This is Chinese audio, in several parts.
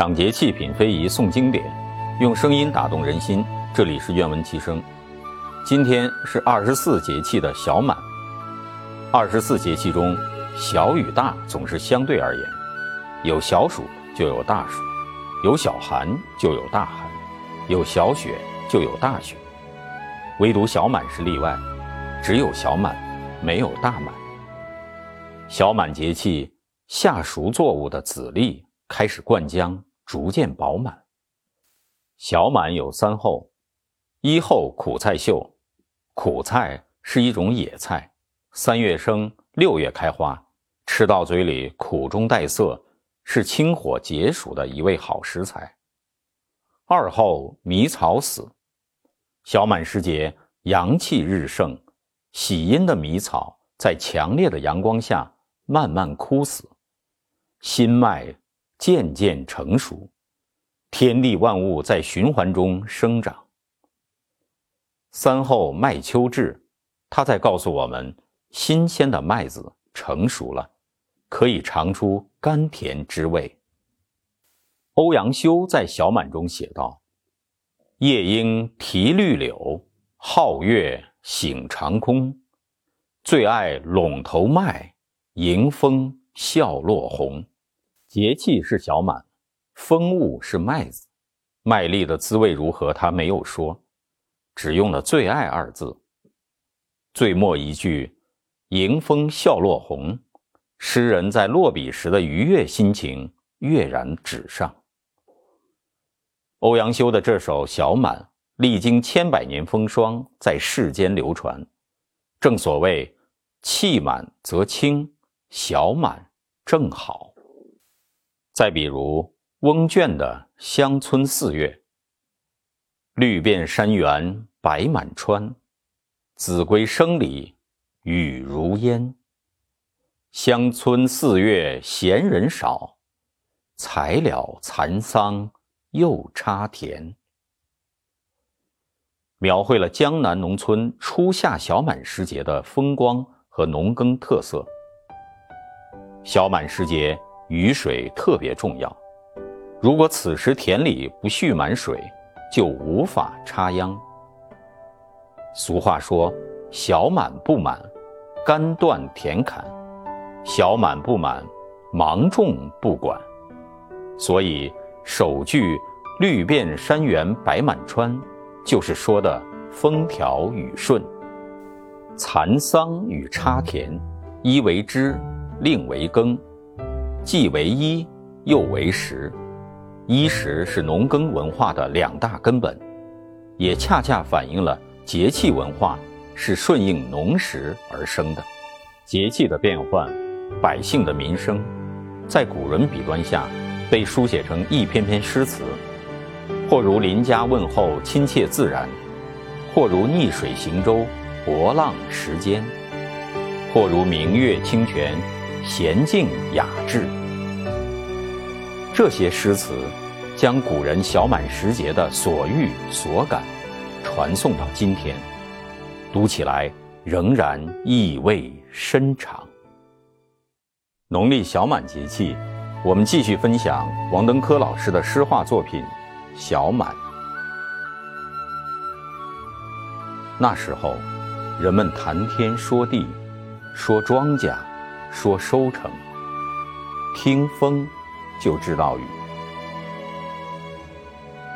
赏节气，品非遗，诵经典，用声音打动人心。这里是愿闻其声。今天是二十四节气的小满。二十四节气中，小与大总是相对而言，有小暑就有大暑，有小寒就有大寒，有小雪就有大雪。唯独小满是例外，只有小满，没有大满。小满节气，夏熟作物的籽粒开始灌浆，逐渐饱满。小满有三候：一候苦菜秀，苦菜是一种野菜，三月生，六月开花，吃到嘴里苦中带涩，是清火解暑的一味好食材。二候迷草死，小满时节，阳气日盛，喜阴的迷草在强烈的阳光下。慢慢枯死，心脉渐渐成熟，天地万物在循环中生长。三后麦秋至，它在告诉我们，新鲜的麦子成熟了，可以尝出甘甜之味。欧阳修在小满中写道：“夜莺啼绿柳，皓月醒长空，最爱陇头麦。”迎风笑落红，节气是小满，风物是麦子，麦粒的滋味如何？他没有说，只用了“最爱”二字。最末一句“迎风笑落红”，诗人在落笔时的愉悦心情跃然纸上。欧阳修的这首《小满》，历经千百年风霜，在世间流传。正所谓“气满则清”。小满正好。再比如翁卷的《乡村四月》：“绿遍山原白满川，子规声里雨如烟。乡村四月闲人少，才了蚕桑又插田。”描绘了江南农村初夏小满时节的风光和农耕特色。小满时节，雨水特别重要。如果此时田里不蓄满水，就无法插秧。俗话说：“小满不满，干断田坎；小满不满，芒种不管。”所以首句“绿遍山原白满川”，就是说的风调雨顺。蚕桑与插田，一为枝。另为耕，既为衣，又为食。衣食是农耕文化的两大根本，也恰恰反映了节气文化是顺应农时而生的。节气的变换，百姓的民生，在古人笔端下被书写成一篇篇诗词，或如邻家问候，亲切自然；或如逆水行舟，博浪时间；或如明月清泉。娴静雅致，这些诗词将古人小满时节的所遇所感传送到今天，读起来仍然意味深长。农历小满节气，我们继续分享王登科老师的诗画作品《小满》。那时候，人们谈天说地，说庄稼。说收成，听风就知道雨。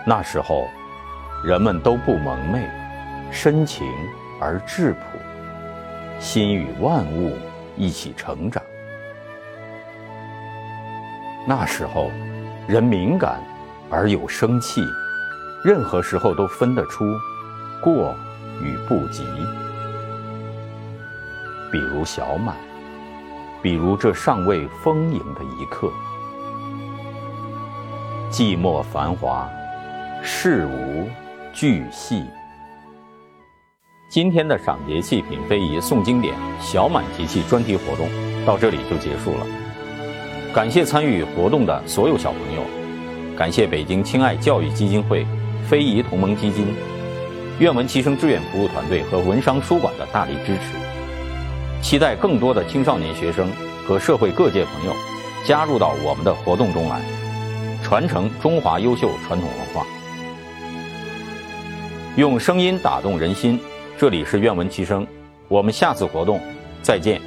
那时候，人们都不蒙昧，深情而质朴，心与万物一起成长。那时候，人敏感而有生气，任何时候都分得出过与不及。比如小满。比如这尚未丰盈的一刻，寂寞繁华，事无巨细。今天的赏节气、品非遗、诵经典小满节气专题活动到这里就结束了。感谢参与活动的所有小朋友，感谢北京亲爱教育基金会、非遗同盟基金、愿闻其声志愿服务团队和文商书馆的大力支持。期待更多的青少年学生和社会各界朋友加入到我们的活动中来。传承中华优秀传统文化。用声音打动人心，这里是愿闻其声，我们下次活动再见。